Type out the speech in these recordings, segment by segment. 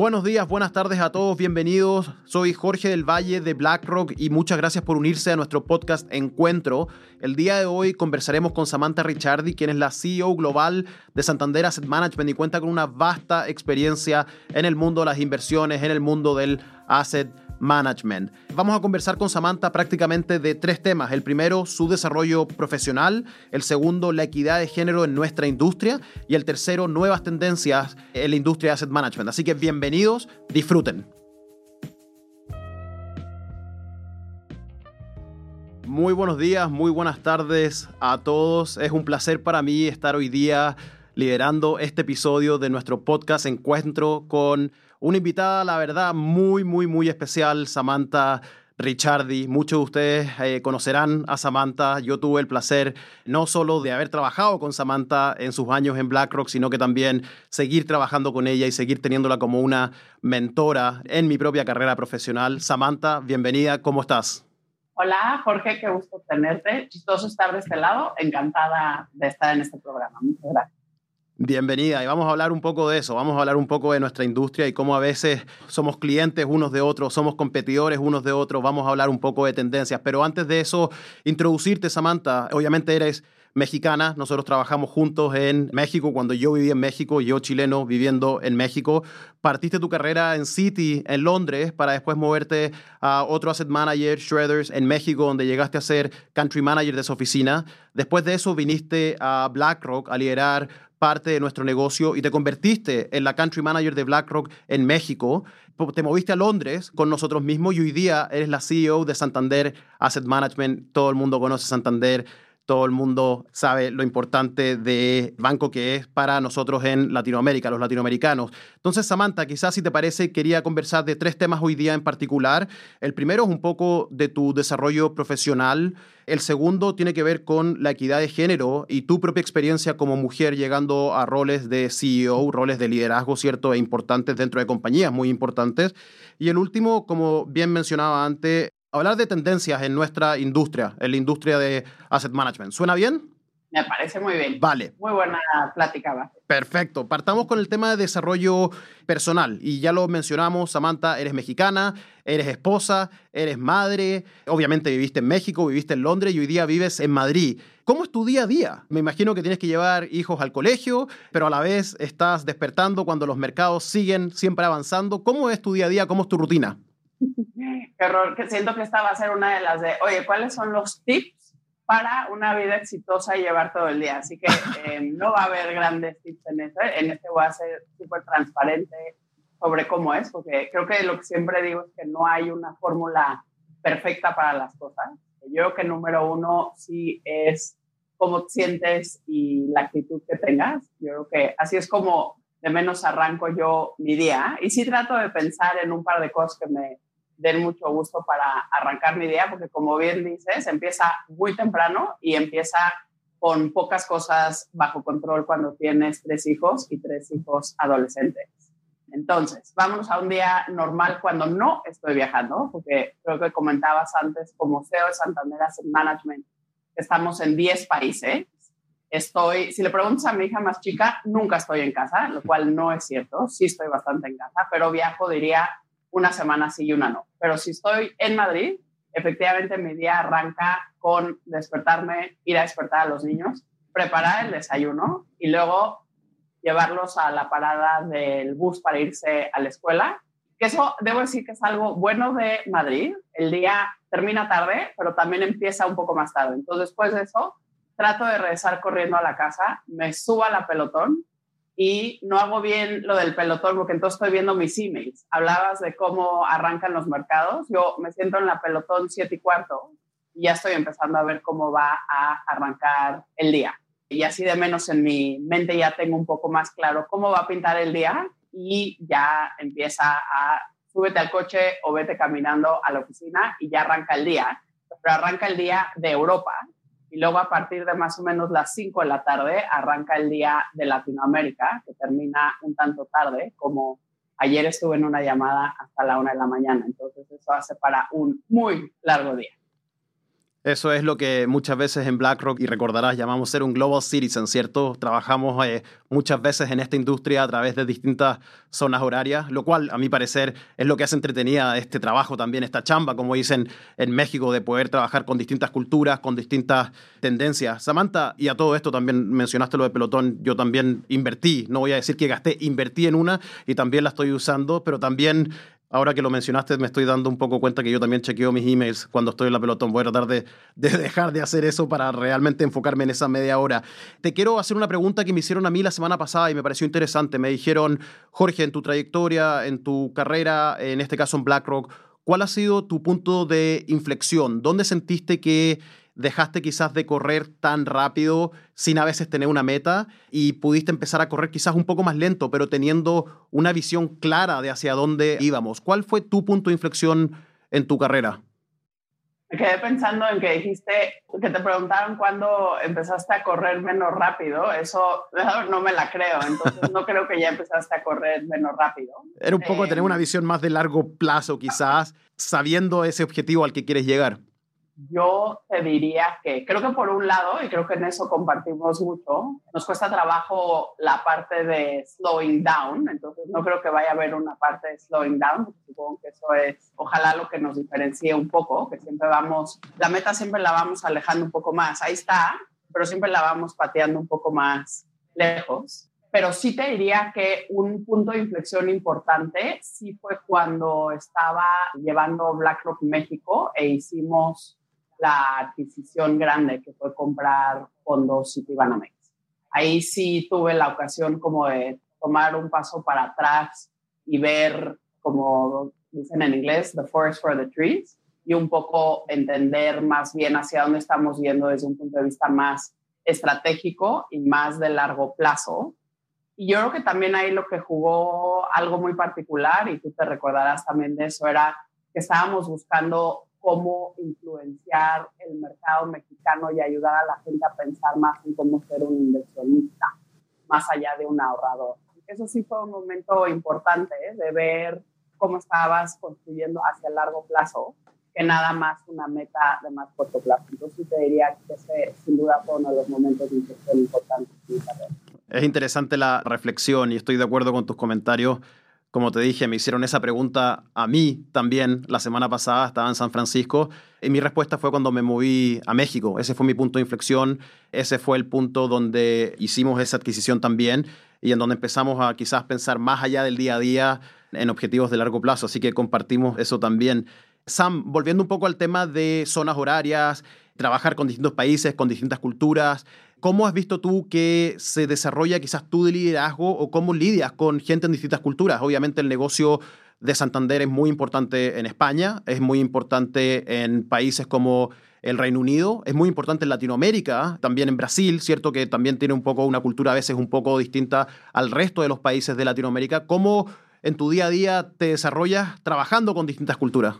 Buenos días, buenas tardes a todos, bienvenidos. Soy Jorge del Valle de BlackRock y muchas gracias por unirse a nuestro podcast Encuentro. El día de hoy conversaremos con Samantha Ricciardi, quien es la CEO global de Santander Asset Management y cuenta con una vasta experiencia en el mundo de las inversiones, en el mundo del asset Management. Vamos a conversar con Samantha prácticamente de tres temas. El primero, su desarrollo profesional. El segundo, la equidad de género en nuestra industria. Y el tercero, nuevas tendencias en la industria de Asset Management. Así que bienvenidos, disfruten. Muy buenos días, muy buenas tardes a todos. Es un placer para mí estar hoy día liderando este episodio de nuestro podcast Encuentro con una invitada, la verdad, muy, muy, muy especial, Samantha Ricciardi. Muchos de ustedes eh, conocerán a Samantha. Yo tuve el placer no solo de haber trabajado con Samantha en sus años en BlackRock, sino que también seguir trabajando con ella y seguir teniéndola como una mentora en mi propia carrera profesional. Samantha, bienvenida, ¿cómo estás? Hola, Jorge, qué gusto tenerte. Chistoso estar de este lado. Encantada de estar en este programa. Muchas gracias. Bienvenida y vamos a hablar un poco de eso, vamos a hablar un poco de nuestra industria y cómo a veces somos clientes unos de otros, somos competidores unos de otros, vamos a hablar un poco de tendencias, pero antes de eso, introducirte Samantha, obviamente eres mexicana, nosotros trabajamos juntos en México, cuando yo viví en México, yo chileno viviendo en México, partiste tu carrera en Citi, en Londres, para después moverte a otro asset manager, Shredders, en México, donde llegaste a ser country manager de su oficina. Después de eso viniste a BlackRock a liderar parte de nuestro negocio y te convertiste en la country manager de BlackRock en México. Te moviste a Londres con nosotros mismos y hoy día eres la CEO de Santander Asset Management. Todo el mundo conoce Santander todo el mundo sabe lo importante de banco que es para nosotros en Latinoamérica, los latinoamericanos. Entonces, Samantha, quizás si te parece, quería conversar de tres temas hoy día en particular. El primero es un poco de tu desarrollo profesional. El segundo tiene que ver con la equidad de género y tu propia experiencia como mujer llegando a roles de CEO, roles de liderazgo, ¿cierto? E importantes dentro de compañías muy importantes. Y el último, como bien mencionaba antes, hablar de tendencias en nuestra industria, en la industria de asset management. ¿Suena bien? Me parece muy bien. Vale. Muy buena plática. Perfecto. Partamos con el tema de desarrollo personal. Y ya lo mencionamos, Samantha, eres mexicana, eres esposa, eres madre, obviamente viviste en México, viviste en Londres y hoy día vives en Madrid. ¿Cómo es tu día a día? Me imagino que tienes que llevar hijos al colegio, pero a la vez estás despertando cuando los mercados siguen siempre avanzando. ¿Cómo es tu día a día? ¿Cómo es tu rutina? Error, que siento que esta va a ser una de las de, oye, ¿cuáles son los tips para una vida exitosa y llevar todo el día? Así que eh, no va a haber grandes tips en este, en este voy a ser súper transparente sobre cómo es, porque creo que lo que siempre digo es que no hay una fórmula perfecta para las cosas. Yo creo que número uno sí es cómo te sientes y la actitud que tengas. Yo creo que así es como de menos arranco yo mi día. Y sí trato de pensar en un par de cosas que me den mucho gusto para arrancar mi día, porque como bien dices, empieza muy temprano y empieza con pocas cosas bajo control cuando tienes tres hijos y tres hijos adolescentes. Entonces, vámonos a un día normal cuando no estoy viajando, porque creo que comentabas antes, como CEO de Santander Asset Management, estamos en 10 países. Estoy, si le preguntas a mi hija más chica, nunca estoy en casa, lo cual no es cierto, sí estoy bastante en casa, pero viajo, diría, una semana sí y una no. Pero si estoy en Madrid, efectivamente mi día arranca con despertarme, ir a despertar a los niños, preparar el desayuno y luego llevarlos a la parada del bus para irse a la escuela. Que eso debo decir que es algo bueno de Madrid. El día termina tarde, pero también empieza un poco más tarde. Entonces, después de eso, trato de regresar corriendo a la casa, me subo a la pelotón y no hago bien lo del pelotón porque entonces estoy viendo mis emails. Hablabas de cómo arrancan los mercados. Yo me siento en la pelotón 7 y cuarto y ya estoy empezando a ver cómo va a arrancar el día. Y así de menos en mi mente ya tengo un poco más claro cómo va a pintar el día y ya empieza a súbete al coche o vete caminando a la oficina y ya arranca el día. Pero arranca el día de Europa y luego a partir de más o menos las 5 de la tarde arranca el día de Latinoamérica, que termina un tanto tarde, como ayer estuve en una llamada hasta la 1 de la mañana, entonces eso hace para un muy largo día. Eso es lo que muchas veces en BlackRock, y recordarás, llamamos ser un global citizen, ¿cierto? Trabajamos eh, muchas veces en esta industria a través de distintas zonas horarias, lo cual, a mi parecer, es lo que hace entretenida este trabajo también, esta chamba, como dicen en México, de poder trabajar con distintas culturas, con distintas tendencias. Samantha, y a todo esto también mencionaste lo de pelotón, yo también invertí, no voy a decir que gasté, invertí en una y también la estoy usando, pero también Ahora que lo mencionaste, me estoy dando un poco cuenta que yo también chequeo mis emails cuando estoy en la pelotón. Voy a tratar de, dejar de hacer eso para realmente enfocarme en esa media hora. Te quiero hacer una pregunta que me hicieron a mí la semana pasada y me pareció interesante. Me dijeron, Jorge, en tu trayectoria, en tu carrera, en este caso en BlackRock, ¿cuál ha sido tu punto de inflexión? ¿Dónde sentiste que dejaste quizás de correr tan rápido sin a veces tener una meta y pudiste empezar a correr quizás un poco más lento, pero teniendo una visión clara de hacia dónde íbamos. ¿Cuál fue tu punto de inflexión en tu carrera? Me quedé pensando en que dijiste que te preguntaron cuándo empezaste a correr menos rápido. Eso no me la creo. Entonces no creo que ya empezaste a correr menos rápido. Era un poco tener una em, visión más de largo plazo, quizás, sabiendo ese objetivo al que quieres llegar yo te diría que creo que por un lado, y creo que en eso compartimos mucho, nos cuesta trabajo la parte de slowing down, entonces no creo que vaya a haber una parte de slowing down, supongo que eso es ojalá lo que nos diferencie un poco, que siempre vamos, la meta siempre la vamos alejando un poco más, ahí está, pero siempre la vamos pateando un poco más lejos. Pero sí te diría que un punto de inflexión importante sí fue cuando estaba llevando BlackRock México e hicimos la adquisición grande que fue comprar fondos Citibanamex. Ahí sí tuve la ocasión como de tomar un paso para atrás y ver, como dicen en inglés, the forest for the trees, y un poco entender más bien hacia dónde estamos yendo desde un punto de vista más estratégico y más de largo plazo. Y yo creo que también ahí lo que jugó algo muy particular, y tú te recordarás también de eso, era que estábamos buscando cómo influenciar el mercado mexicano y ayudar a la gente a pensar más en cómo ser un inversionista, más allá de un ahorrador. Eso sí fue un momento importante ¿eh? de ver cómo estabas construyendo hacia largo plazo, que nada más una meta de más corto plazo. Entonces te diría que ese sin duda fue uno de los momentos de inversión importantes. Es interesante la reflexión y estoy de acuerdo con tus comentarios como te dije, me hicieron esa pregunta a mí también la semana pasada, estaba en San Francisco, y mi respuesta fue cuando me moví a México. Ese fue mi punto de inflexión, ese fue el punto donde hicimos esa adquisición también y en donde empezamos a quizás pensar más allá del día a día en objetivos de largo plazo, así que compartimos eso también. Sam, volviendo un poco al tema de zonas horarias, trabajar con distintos países, con distintas culturas, ¿Cómo has visto tú que se desarrolla quizás tú de liderazgo o cómo lidias con gente en distintas culturas? Obviamente el negocio de Santander es muy importante en España, es muy importante en países como el Reino Unido, es muy importante en Latinoamérica, también en Brasil, cierto que también tiene un poco una cultura a veces un poco distinta al resto de los países de Latinoamérica. ¿Cómo en tu día a día te desarrollas trabajando con distintas culturas?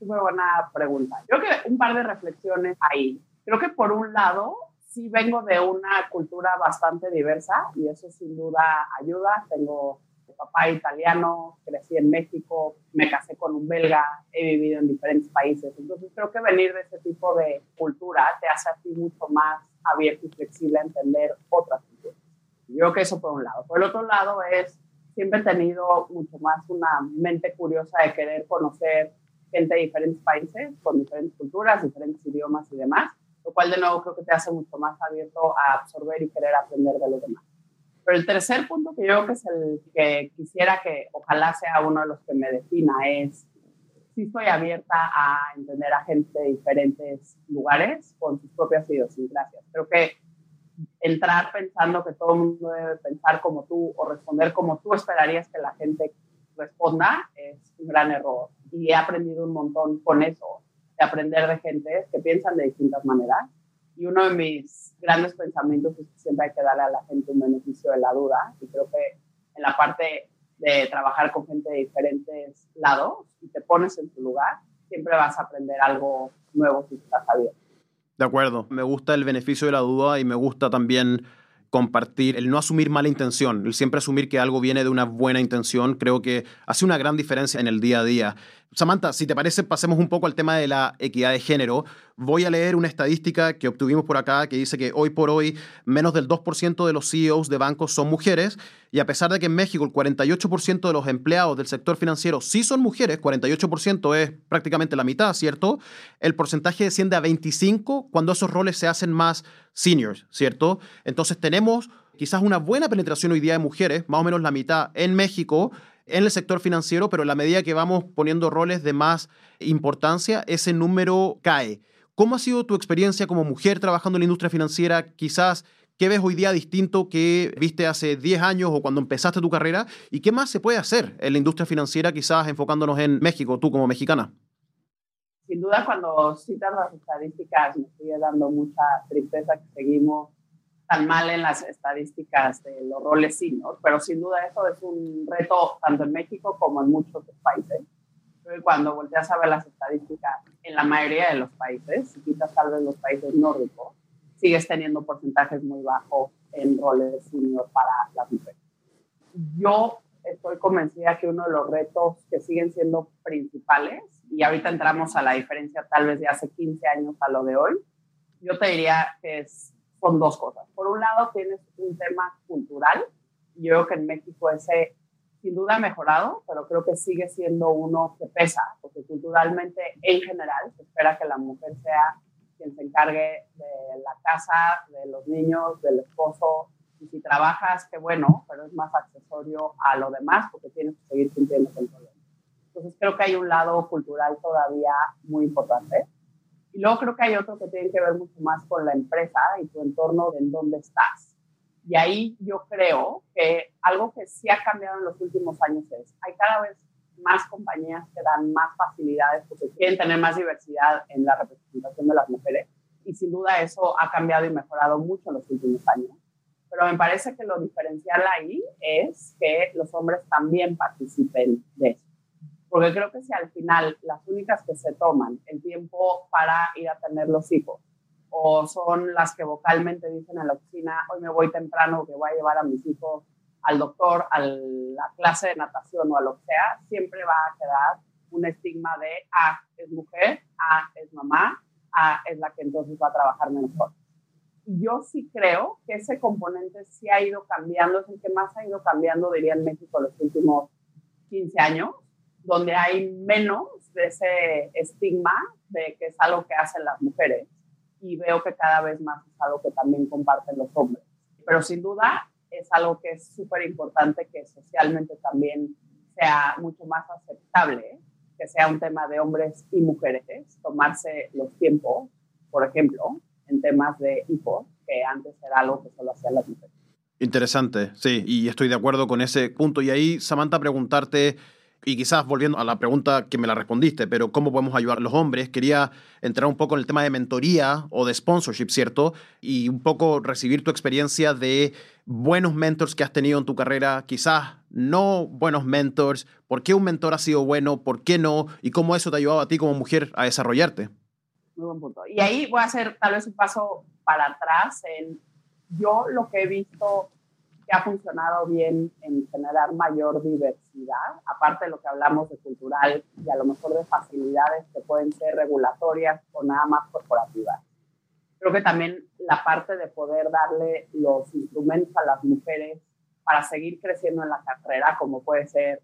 Muy buena pregunta. Creo que un par de reflexiones ahí. Creo que por un lado, sí vengo de una cultura bastante diversa y eso sin duda ayuda. Tengo papá italiano, crecí en México, me casé con un belga, he vivido en diferentes países. Entonces creo que venir de ese tipo de cultura te hace a ti mucho más abierto y flexible a entender otras culturas. Yo creo que eso por un lado. Por el otro lado es, siempre he tenido mucho más una mente curiosa de querer conocer gente de diferentes países, con diferentes culturas, diferentes idiomas y demás lo cual de nuevo creo que te hace mucho más abierto a absorber y querer aprender de los demás. Pero el tercer punto que yo creo que es el que quisiera que ojalá sea uno de los que me defina es si estoy abierta a entender a gente de diferentes lugares con sus propias idiosincrasias. Creo que entrar pensando que todo el mundo debe pensar como tú o responder como tú esperarías que la gente responda es un gran error. Y he aprendido un montón con eso aprender de gente que piensan de distintas maneras. Y uno de mis grandes pensamientos es que siempre hay que darle a la gente un beneficio de la duda. Y creo que en la parte de trabajar con gente de diferentes lados y te pones en su lugar, siempre vas a aprender algo nuevo si estás abierto. De acuerdo, me gusta el beneficio de la duda y me gusta también compartir, el no asumir mala intención, el siempre asumir que algo viene de una buena intención, creo que hace una gran diferencia en el día a día. Samantha, si te parece, pasemos un poco al tema de la equidad de género. Voy a leer una estadística que obtuvimos por acá que dice que hoy por hoy menos del 2% de los CEOs de bancos son mujeres y a pesar de que en México el 48% de los empleados del sector financiero sí son mujeres, 48% es prácticamente la mitad, ¿cierto? El porcentaje desciende a 25 cuando esos roles se hacen más seniors, ¿cierto? Entonces tenemos quizás una buena penetración hoy día de mujeres, más o menos la mitad en México, en el sector financiero, pero a la medida que vamos poniendo roles de más importancia, ese número cae. ¿Cómo ha sido tu experiencia como mujer trabajando en la industria financiera? Quizás, ¿qué ves hoy día distinto que viste hace 10 años o cuando empezaste tu carrera? ¿Y qué más se puede hacer en la industria financiera, quizás enfocándonos en México, tú como mexicana? Sin duda, cuando citas las estadísticas, me sigue dando mucha tristeza que seguimos tan mal en las estadísticas de los roles senior, pero sin duda eso es un reto tanto en México como en muchos otros países. cuando volteas a ver las estadísticas en la mayoría de los países, si quitas tal vez los países nórdicos, sigues teniendo porcentajes muy bajos en roles senior para las mujeres. Yo estoy convencida que uno de los retos que siguen siendo principales, y ahorita entramos a la diferencia tal vez de hace 15 años a lo de hoy, yo te diría que es con dos cosas. Por un lado, tienes un tema cultural. Yo creo que en México ese sin duda ha mejorado, pero creo que sigue siendo uno que pesa, porque culturalmente en general se espera que la mujer sea quien se encargue de la casa, de los niños, del esposo. Y si trabajas, qué bueno, pero es más accesorio a lo demás porque tienes que seguir cumpliendo con todo. Entonces creo que hay un lado cultural todavía muy importante. Y luego creo que hay otro que tiene que ver mucho más con la empresa y tu entorno de en dónde estás. Y ahí yo creo que algo que sí ha cambiado en los últimos años es, hay cada vez más compañías que dan más facilidades porque quieren tener más diversidad en la representación de las mujeres. Y sin duda eso ha cambiado y mejorado mucho en los últimos años. Pero me parece que lo diferencial ahí es que los hombres también participen de eso porque creo que si al final las únicas que se toman el tiempo para ir a tener los hijos o son las que vocalmente dicen en la oficina, hoy me voy temprano, que voy a llevar a mis hijos al doctor, a la clase de natación o a lo que sea, siempre va a quedar un estigma de, ah, es mujer, ah, es mamá, ah, es la que entonces va a trabajar mejor. Yo sí creo que ese componente sí ha ido cambiando, es el que más ha ido cambiando, diría en México, los últimos 15 años donde hay menos de ese estigma de que es algo que hacen las mujeres y veo que cada vez más es algo que también comparten los hombres. Pero sin duda es algo que es súper importante que socialmente también sea mucho más aceptable, que sea un tema de hombres y mujeres, tomarse los tiempos, por ejemplo, en temas de hijos, que antes era algo que solo hacían las mujeres. Interesante, sí, y estoy de acuerdo con ese punto. Y ahí, Samantha, preguntarte y quizás volviendo a la pregunta que me la respondiste, pero ¿cómo podemos ayudar a los hombres? Quería entrar un poco en el tema de mentoría o de sponsorship, ¿cierto? Y un poco recibir tu experiencia de buenos mentors que has tenido en tu carrera, quizás no buenos mentors, ¿por qué un mentor ha sido bueno? ¿Por qué no? ¿Y cómo eso te ha ayudado a ti como mujer a desarrollarte? Muy buen punto. Y ahí voy a hacer tal vez un paso para atrás en yo lo que he visto que ha funcionado bien en generar mayor diversidad, aparte de lo que hablamos de cultural y a lo mejor de facilidades que pueden ser regulatorias o nada más corporativas. Creo que también la parte de poder darle los instrumentos a las mujeres para seguir creciendo en la carrera, como puede ser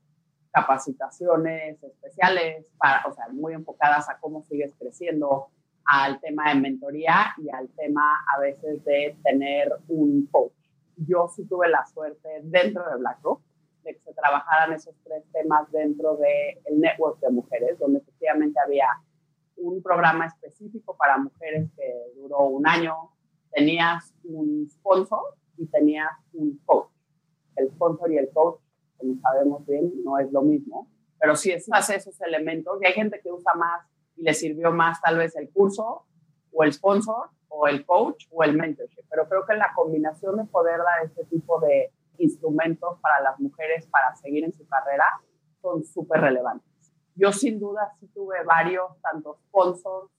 capacitaciones especiales, para, o sea, muy enfocadas a cómo sigues creciendo, al tema de mentoría y al tema a veces de tener un coach yo sí tuve la suerte dentro de BlackRock de que se trabajaran esos tres temas dentro del el network de mujeres, donde efectivamente había un programa específico para mujeres que duró un año. Tenías un sponsor y tenías un coach. El sponsor y el coach, como sabemos bien, no es lo mismo, pero sí es más esos elementos. Y hay gente que usa más y le sirvió más tal vez el curso o el sponsor o el coach o el mentorship, pero creo que la combinación de poder dar este tipo de instrumentos para las mujeres para seguir en su carrera son súper relevantes. Yo sin duda sí tuve varios, tanto sponsors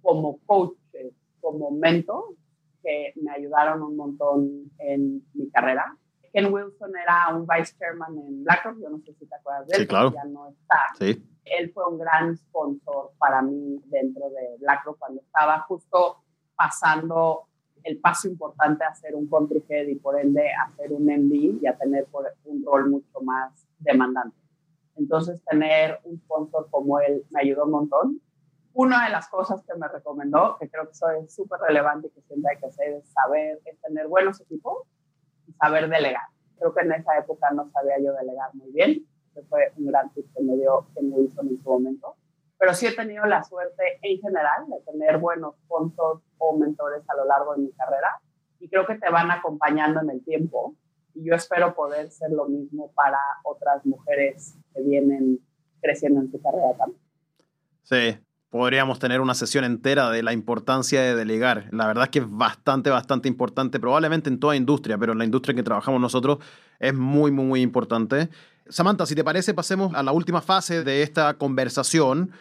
como coaches, como mentors, que me ayudaron un montón en mi carrera. Ken Wilson era un vice chairman en BlackRock, yo no sé si te acuerdas de él, sí, claro. ya no está. Sí. Él fue un gran sponsor para mí dentro de BlackRock cuando estaba justo pasando el paso importante a ser un country head y por ende a ser un MD y a tener un rol mucho más demandante. Entonces, tener un sponsor como él me ayudó un montón. Una de las cosas que me recomendó, que creo que eso es súper relevante y que siempre hay que hacer, es saber, es tener buenos equipos y saber delegar. Creo que en esa época no sabía yo delegar muy bien. Ese fue un gran tip que me dio, que me hizo en su momento. Pero sí he tenido la suerte en general de tener buenos sponsors o mentores a lo largo de mi carrera y creo que te van acompañando en el tiempo y yo espero poder ser lo mismo para otras mujeres que vienen creciendo en su carrera también. Sí, podríamos tener una sesión entera de la importancia de delegar. La verdad es que es bastante, bastante importante, probablemente en toda industria, pero en la industria en que trabajamos nosotros es muy, muy, muy importante. Samantha, si te parece, pasemos a la última fase de esta conversación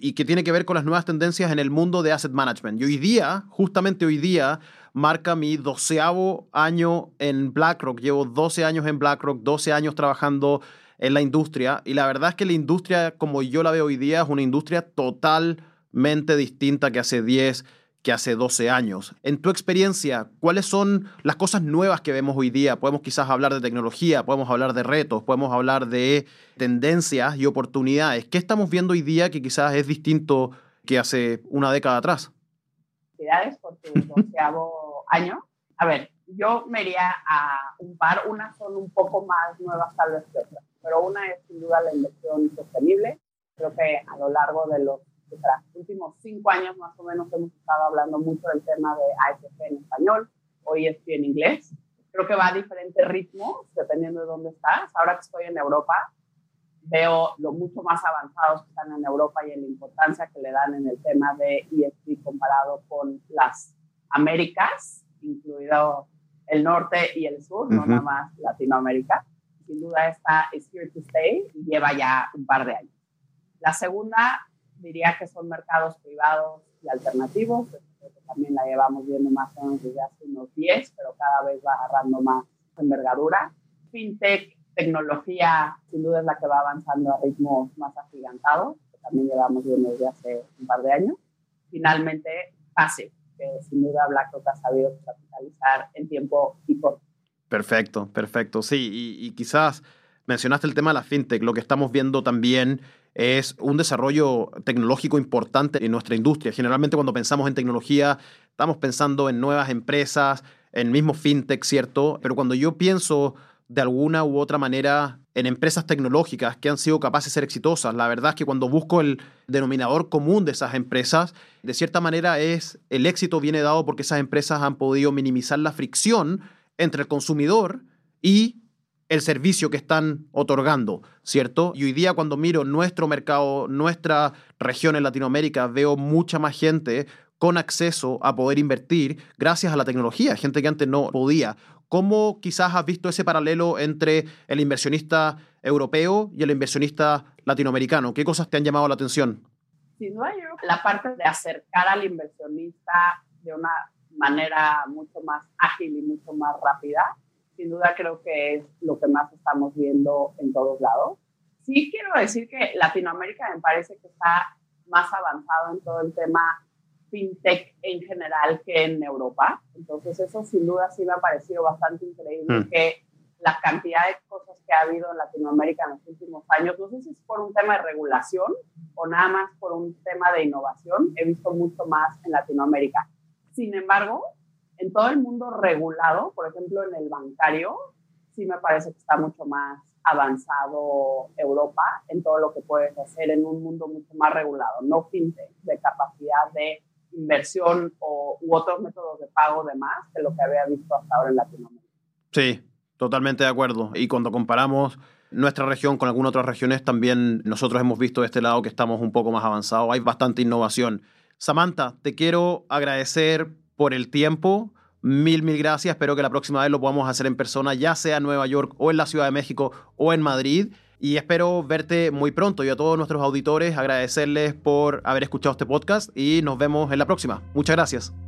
y que tiene que ver con las nuevas tendencias en el mundo de asset management. Y hoy día, justamente hoy día, marca mi doceavo año en BlackRock. Llevo 12 años en BlackRock, 12 años trabajando en la industria. Y la verdad es que la industria, como yo la veo hoy día, es una industria totalmente distinta que hace 10, que hace 12 años. En tu experiencia, ¿cuáles son las cosas nuevas que vemos hoy día? Podemos quizás hablar de tecnología, podemos hablar de retos, podemos hablar de tendencias y oportunidades. ¿Qué estamos viendo hoy día que quizás es distinto que hace una década atrás? Por tu doceavo año. A ver, yo me iría a un par. Unas son un poco más nuevas tal vez que otras, pero una es sin duda la inversión sostenible. Creo que a lo largo de los los últimos cinco años más o menos hemos estado hablando mucho del tema de AFP en español, hoy estoy en inglés. Creo que va a diferentes ritmos dependiendo de dónde estás. Ahora que estoy en Europa, veo lo mucho más avanzados que están en Europa y en la importancia que le dan en el tema de ESG comparado con las Américas, incluido el norte y el sur, no nada más Latinoamérica. Sin duda esta es here to stay y lleva ya un par de años. La segunda diría que son mercados privados y alternativos. Creo que también la llevamos viendo más o menos desde hace unos 10, pero cada vez va agarrando más envergadura. FinTech, tecnología, sin duda es la que va avanzando a ritmos más agigantados, que también llevamos viendo desde hace un par de años. Finalmente, Passive, que sin duda BlackRock ha sabido capitalizar en tiempo y corto. Perfecto, perfecto. Sí, y, quizás mencionaste el tema de la fintech, lo que estamos viendo también es un desarrollo tecnológico importante en nuestra industria. Generalmente cuando pensamos en tecnología, estamos pensando en nuevas empresas, en mismo fintech, ¿cierto? Pero cuando yo pienso de alguna u otra manera en empresas tecnológicas que han sido capaces de ser exitosas, la verdad es que cuando busco el denominador común de esas empresas, de cierta manera es el éxito viene dado porque esas empresas han podido minimizar la fricción entre el consumidor y el servicio que están otorgando, ¿cierto? Y hoy día cuando miro nuestro mercado, nuestra región en Latinoamérica, veo mucha más gente con acceso a poder invertir gracias a la tecnología, gente que antes no podía. ¿Cómo quizás has visto ese paralelo entre el inversionista europeo y el inversionista latinoamericano? ¿Qué cosas te han llamado la atención? Sin duda, la parte de acercar al inversionista de una manera mucho más ágil y mucho más rápida sin duda creo que es lo que más estamos viendo en todos lados. Sí quiero decir que Latinoamérica me parece que está más avanzado en todo el tema fintech en general que en Europa. Entonces eso sin duda sí me ha parecido bastante increíble mm. que la cantidad de cosas que ha habido en Latinoamérica en los últimos años, no sé si es por un tema de regulación o nada más por un tema de innovación, he visto mucho más en Latinoamérica. Sin embargo, en todo el mundo regulado, por ejemplo, en el bancario, sí me parece que está mucho más avanzado Europa en todo lo que puedes hacer en un mundo mucho más regulado, no fintech, de capacidad de inversión o, u otros métodos de pago de más que lo que había visto hasta ahora en Latinoamérica. Sí, totalmente de acuerdo. Y cuando comparamos nuestra región con algunas otras regiones, también nosotros hemos visto de este lado que estamos un poco más avanzados. Hay bastante innovación. Samantha, te quiero agradecer por el tiempo. Mil, mil gracias. Espero que la próxima vez lo podamos hacer en persona, ya sea en Nueva York o en la Ciudad de México o en Madrid. Y espero verte muy pronto. Y a todos nuestros auditores agradecerles por haber escuchado este podcast y nos vemos en la próxima. Muchas gracias.